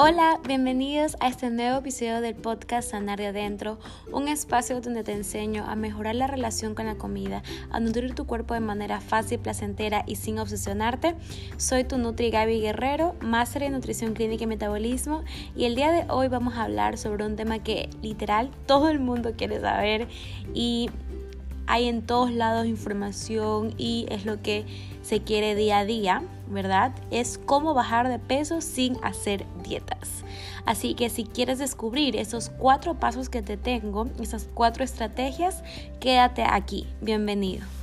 Hola, bienvenidos a este nuevo episodio del podcast Sanar de Adentro, un espacio donde te enseño a mejorar la relación con la comida, a nutrir tu cuerpo de manera fácil, placentera y sin obsesionarte. Soy tu Nutri Gaby Guerrero, máster en nutrición clínica y metabolismo, y el día de hoy vamos a hablar sobre un tema que literal todo el mundo quiere saber y hay en todos lados información y es lo que se quiere día a día, ¿verdad? Es cómo bajar de peso sin hacer dietas. Así que si quieres descubrir esos cuatro pasos que te tengo, esas cuatro estrategias, quédate aquí. Bienvenido.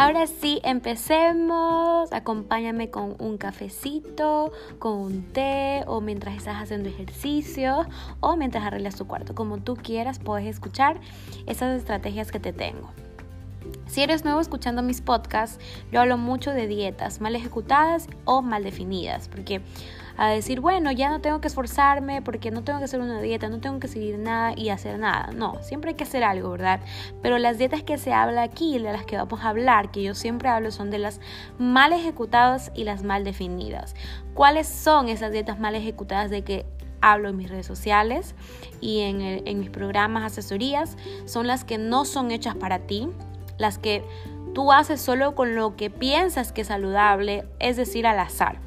Ahora sí, empecemos. Acompáñame con un cafecito, con un té o mientras estás haciendo ejercicio o mientras arreglas tu cuarto. Como tú quieras, puedes escuchar esas estrategias que te tengo. Si eres nuevo escuchando mis podcasts, yo hablo mucho de dietas mal ejecutadas o mal definidas, porque a decir, bueno, ya no tengo que esforzarme porque no tengo que hacer una dieta, no tengo que seguir nada y hacer nada. No, siempre hay que hacer algo, ¿verdad? Pero las dietas que se habla aquí, de las que vamos a hablar, que yo siempre hablo, son de las mal ejecutadas y las mal definidas. ¿Cuáles son esas dietas mal ejecutadas de que hablo en mis redes sociales y en, en mis programas, asesorías? Son las que no son hechas para ti, las que tú haces solo con lo que piensas que es saludable, es decir, al azar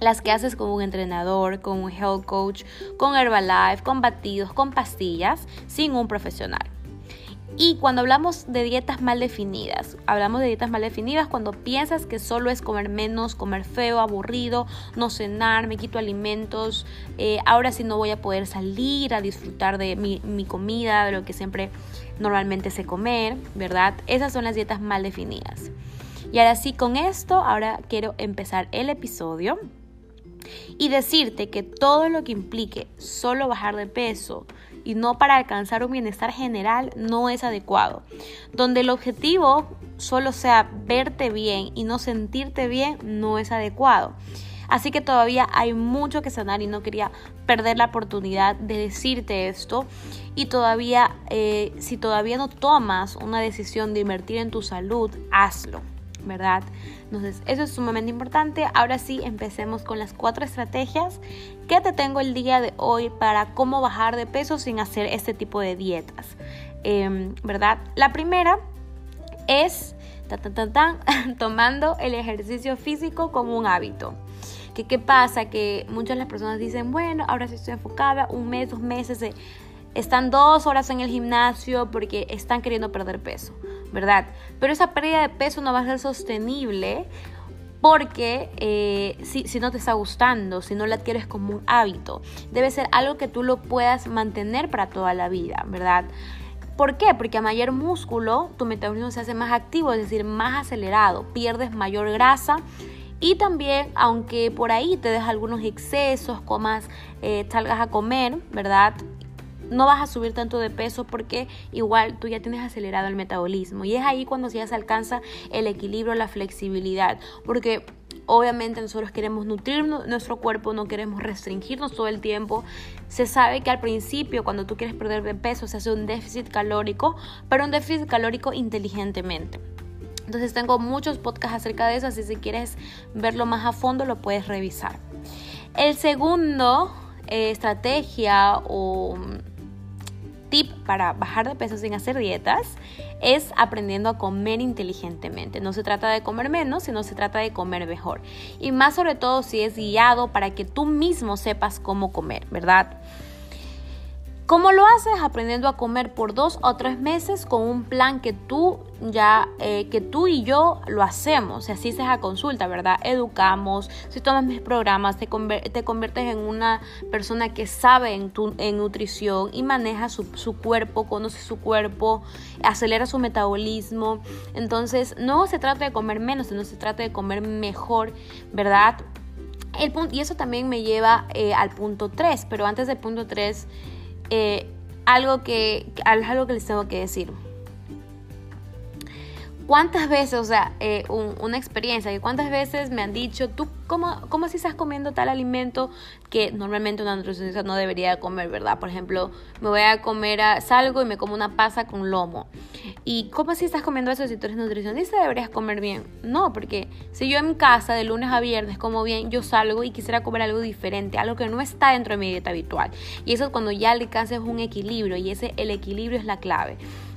las que haces con un entrenador, con un health coach, con Herbalife, con batidos, con pastillas, sin un profesional. Y cuando hablamos de dietas mal definidas, hablamos de dietas mal definidas cuando piensas que solo es comer menos, comer feo, aburrido, no cenar, me quito alimentos, eh, ahora sí no voy a poder salir a disfrutar de mi, mi comida, de lo que siempre normalmente sé comer, ¿verdad? Esas son las dietas mal definidas. Y ahora sí, con esto, ahora quiero empezar el episodio y decirte que todo lo que implique solo bajar de peso y no para alcanzar un bienestar general no es adecuado. Donde el objetivo solo sea verte bien y no sentirte bien no es adecuado. Así que todavía hay mucho que sanar y no quería perder la oportunidad de decirte esto. Y todavía, eh, si todavía no tomas una decisión de invertir en tu salud, hazlo. ¿Verdad? Entonces, eso es sumamente importante. Ahora sí, empecemos con las cuatro estrategias que te tengo el día de hoy para cómo bajar de peso sin hacer este tipo de dietas, em, ¿verdad? La primera es tomando el ejercicio físico como un hábito. ¿Qué, ¿Qué pasa? Que muchas de las personas dicen, bueno, ahora sí estoy enfocada, un mes, dos meses, eh, están dos horas en el gimnasio porque están queriendo perder peso. ¿Verdad? Pero esa pérdida de peso no va a ser sostenible porque eh, si, si, no te está gustando, si no la adquieres como un hábito, debe ser algo que tú lo puedas mantener para toda la vida, ¿verdad? ¿Por qué? Porque a mayor músculo tu metabolismo se hace más activo, es decir, más acelerado, pierdes mayor grasa y también, aunque por ahí te des algunos excesos, comas, eh, salgas a comer, ¿verdad? No vas a subir tanto de peso porque igual tú ya tienes acelerado el metabolismo y es ahí cuando ya se alcanza el equilibrio, la flexibilidad, porque obviamente nosotros queremos nutrir nuestro cuerpo, no queremos restringirnos todo el tiempo. Se sabe que al principio cuando tú quieres perder de peso se hace un déficit calórico, pero un déficit calórico inteligentemente. Entonces tengo muchos podcasts acerca de eso, así si quieres verlo más a fondo lo puedes revisar. El segundo eh, estrategia o tip para bajar de peso sin hacer dietas es aprendiendo a comer inteligentemente. No se trata de comer menos, sino se trata de comer mejor. Y más sobre todo si es guiado para que tú mismo sepas cómo comer, ¿verdad? ¿Cómo lo haces? Aprendiendo a comer por dos o tres meses con un plan que tú ya, eh, que tú y yo lo hacemos. Si así se a consulta, ¿verdad? Educamos, si tomas mis programas, te, te conviertes en una persona que sabe en, tu, en nutrición y maneja su, su cuerpo, conoce su cuerpo, acelera su metabolismo. Entonces, no se trata de comer menos, sino se trata de comer mejor, ¿verdad? El y eso también me lleva eh, al punto 3, pero antes del punto 3 eh, algo, que, algo que les tengo que decir. ¿Cuántas veces, o sea, eh, una experiencia, que cuántas veces me han dicho, tú, ¿cómo, ¿cómo si estás comiendo tal alimento que normalmente una nutricionista no debería comer, verdad? Por ejemplo, me voy a comer, a, salgo y me como una pasa con lomo. ¿Y cómo si estás comiendo eso si tú eres nutricionista deberías comer bien? No, porque si yo en casa de lunes a viernes como bien, yo salgo y quisiera comer algo diferente, algo que no está dentro de mi dieta habitual. Y eso es cuando ya alcances un equilibrio y ese el equilibrio es la clave.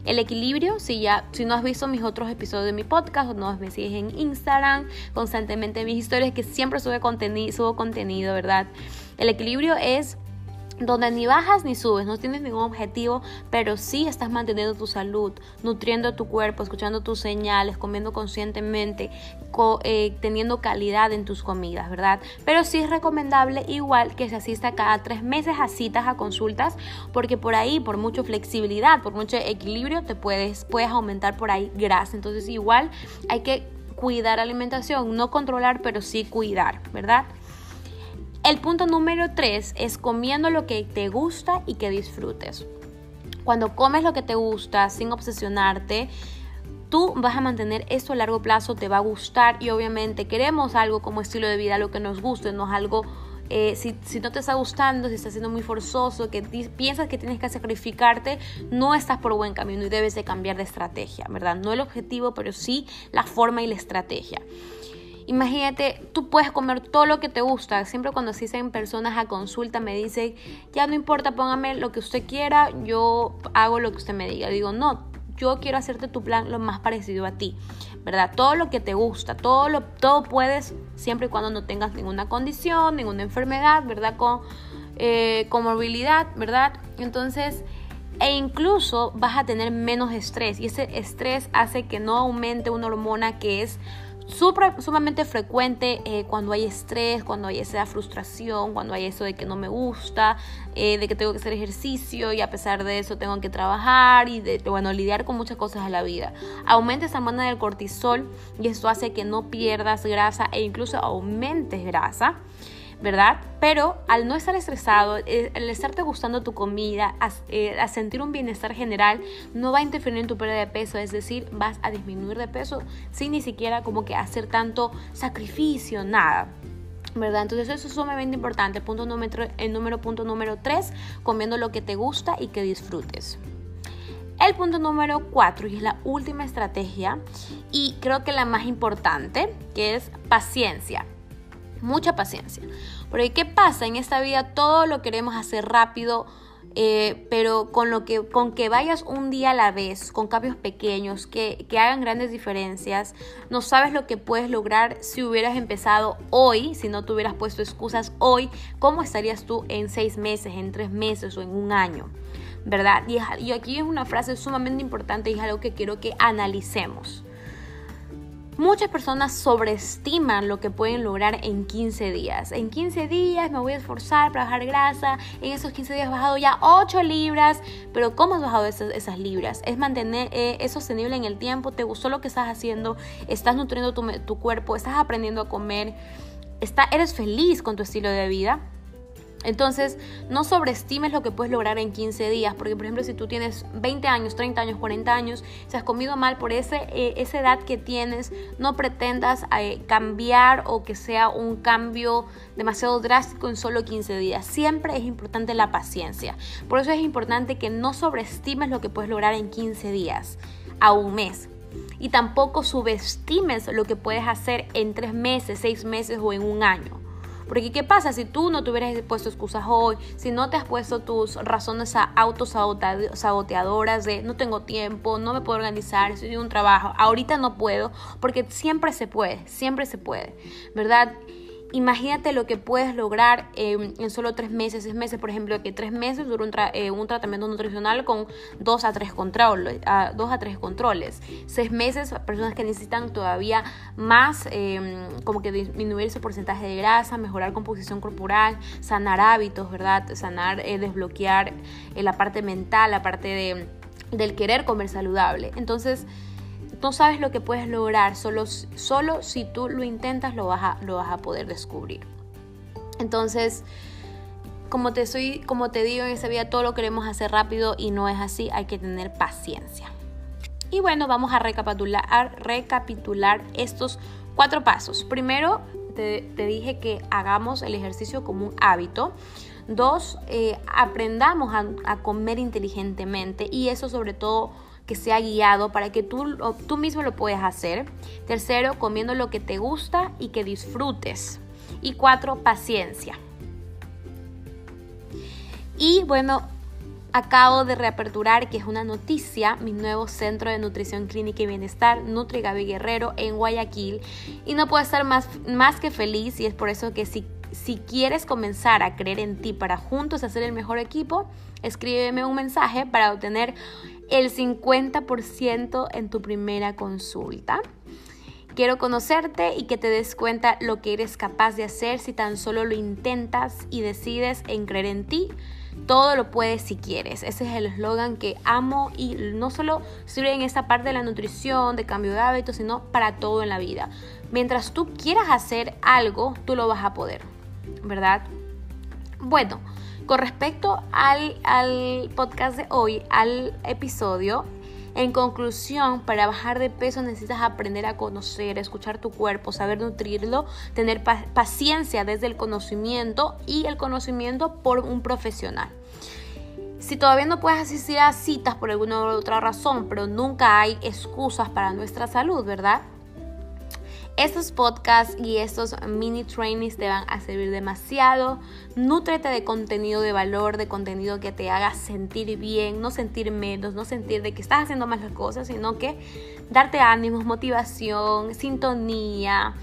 El equilibrio, si ya, si no has visto mis otros episodios de mi podcast o no me sigues en Instagram, constantemente mis historias que siempre sube contenido, subo contenido, ¿verdad? El equilibrio es donde ni bajas ni subes, no tienes ningún objetivo, pero sí estás manteniendo tu salud, nutriendo tu cuerpo, escuchando tus señales, comiendo conscientemente, eh, teniendo calidad en tus comidas, ¿verdad? Pero sí es recomendable igual que se asista cada tres meses a citas, a consultas, porque por ahí, por mucha flexibilidad, por mucho equilibrio, te puedes, puedes aumentar por ahí grasa. Entonces igual hay que cuidar alimentación, no controlar, pero sí cuidar, ¿verdad? El punto número tres es comiendo lo que te gusta y que disfrutes. Cuando comes lo que te gusta sin obsesionarte, tú vas a mantener esto a largo plazo, te va a gustar y obviamente queremos algo como estilo de vida, lo que nos guste, no es algo, eh, si, si, no te está gustando, si está siendo muy forzoso, que piensas que tienes que sacrificarte, no estás por buen camino y debes de cambiar de estrategia, ¿verdad? No el objetivo, pero sí la forma y la estrategia. Imagínate, tú puedes comer todo lo que te gusta. Siempre cuando asisten personas a consulta me dicen, ya no importa, póngame lo que usted quiera, yo hago lo que usted me diga. Digo, no, yo quiero hacerte tu plan lo más parecido a ti, ¿verdad? Todo lo que te gusta, todo, lo, todo puedes, siempre y cuando no tengas ninguna condición, ninguna enfermedad, ¿verdad? Con, eh, movilidad, ¿verdad? Entonces, e incluso vas a tener menos estrés y ese estrés hace que no aumente una hormona que es sumamente frecuente eh, cuando hay estrés, cuando hay esa frustración, cuando hay eso de que no me gusta, eh, de que tengo que hacer ejercicio y a pesar de eso tengo que trabajar y de, bueno, lidiar con muchas cosas en la vida. Aumenta esa hormona del cortisol y esto hace que no pierdas grasa e incluso aumentes grasa. ¿Verdad? Pero al no estar estresado, eh, al estarte gustando tu comida, eh, a, sentir un bienestar general, no va a interferir en tu pérdida de peso, es decir, vas a disminuir de peso sin ni siquiera como que hacer tanto sacrificio, nada. ¿verdad? Entonces eso es sumamente importante. Punto número, el número punto número 3, comiendo lo que te gusta y que disfrutes. El punto número 4 y es la última estrategia y creo que la más importante, que es paciencia mucha paciencia. Porque ¿qué pasa? En esta vida todo lo queremos hacer rápido, eh, pero con, lo que, con que vayas un día a la vez, con cambios pequeños, que, que hagan grandes diferencias, no sabes lo que puedes lograr si hubieras empezado hoy, si no te hubieras puesto excusas hoy, cómo estarías tú en seis meses, en tres meses o en un año. ¿Verdad? Y, y aquí es una frase sumamente importante y es algo que quiero que analicemos. Muchas personas sobreestiman lo que pueden lograr en 15 días. En 15 días me voy a esforzar para bajar grasa. En esos 15 días he bajado ya 8 libras. Pero ¿cómo has bajado esas, libras? Es mantener, eh, es sostenible en el tiempo. ¿Te gustó lo que estás haciendo? ¿Estás nutriendo tu, tu cuerpo? ¿Estás aprendiendo a comer? Está, ¿Eres feliz con tu estilo de vida? Entonces, no sobreestimes lo que puedes lograr en 15 días, porque por ejemplo, si tú tienes 20 años, 30 años, 40 años, si has comido mal por ese, eh, esa edad que tienes, no pretendas eh, cambiar o que sea un cambio demasiado drástico en solo 15 días. Siempre es importante la paciencia. Por eso es importante que no sobreestimes lo que puedes lograr en 15 días, a un mes. Y tampoco subestimes lo que puedes hacer en 3 meses, 6 meses o en un año. Porque ¿qué pasa si tú no te hubieras puesto excusas hoy? Si no te has puesto tus razones autosaboteadoras de no tengo tiempo, no me puedo organizar, estoy en un trabajo, ahorita no puedo, porque siempre se puede, siempre se puede, ¿verdad? Imagínate lo que puedes lograr en solo tres meses, seis meses, por ejemplo, que tres meses dura un, eh, un tratamiento nutricional con dos a tres controles, dos a tres controles. Seis meses, personas que necesitan todavía más, em, como que disminuir ese porcentaje de grasa, mejorar composición corporal, sanar hábitos, ¿verdad? Sanar, eh, desbloquear eh, la parte mental, la parte de, del querer comer saludable. Entonces, no sabes lo que puedes lograr, solo, solo si tú lo intentas lo vas, a, lo vas a poder descubrir. Entonces, como te, soy, como te digo, en esta vida todo lo queremos hacer rápido y no es así, hay que tener paciencia. Y bueno, vamos a recapitular, a recapitular estos cuatro pasos. Primero, te, dije que hagamos el ejercicio como un hábito. Dos, eh, aprendamos a, comer inteligentemente y eso sobre todo que sea guiado para que tú, tú mismo lo puedas hacer. Tercero, comiendo lo que te gusta y que disfrutes. Y cuatro, paciencia. Y bueno, acabo de reaperturar, que es una noticia, mi nuevo centro de nutrición clínica y bienestar, Nutri Gaby Guerrero, en Guayaquil. Y no puedo estar más, más que feliz y es por eso que si, si quieres comenzar a creer en ti para juntos hacer el mejor equipo, escríbeme un mensaje para obtener el 50% en tu primera consulta. Quiero conocerte y que te des cuenta lo que eres capaz de hacer si tan solo lo intentas y decides en creer en ti todo lo puedes si quieres. Ese es el eslogan que amo y no solo sirve en esta parte de la nutrición, de cambio de hábitos, sino para todo en la vida. Mientras tú quieras hacer algo, tú lo vas a poder, ¿verdad? Bueno, con respecto al, al podcast de hoy, al episodio, en conclusión, para bajar de peso necesitas aprender a conocer, escuchar tu cuerpo, saber nutrirlo, tener paciencia desde el conocimiento y el conocimiento por un profesional. Si todavía no puedes asistir a citas por alguna u otra razón, pero nunca hay excusas para nuestra salud, ¿verdad? Estos podcasts y estos mini trainings te van a servir demasiado. Nútrete de contenido de valor, de contenido que te haga sentir bien, no sentir menos, no sentir de que estás haciendo más las cosas, sino que darte ánimos, motivación, sintonía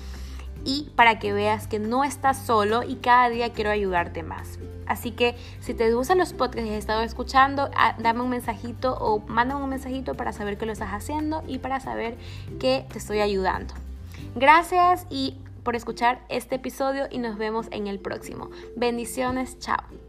y para que veas que no estás solo y cada día quiero ayudarte más. Así que si te gustan los podcasts y has estado escuchando, ah, dame un mensajito o mándame un mensajito para saber que lo estás haciendo y para saber que te estoy ayudando. Gracias y por escuchar este episodio y nos vemos en el próximo. Bendiciones, chao.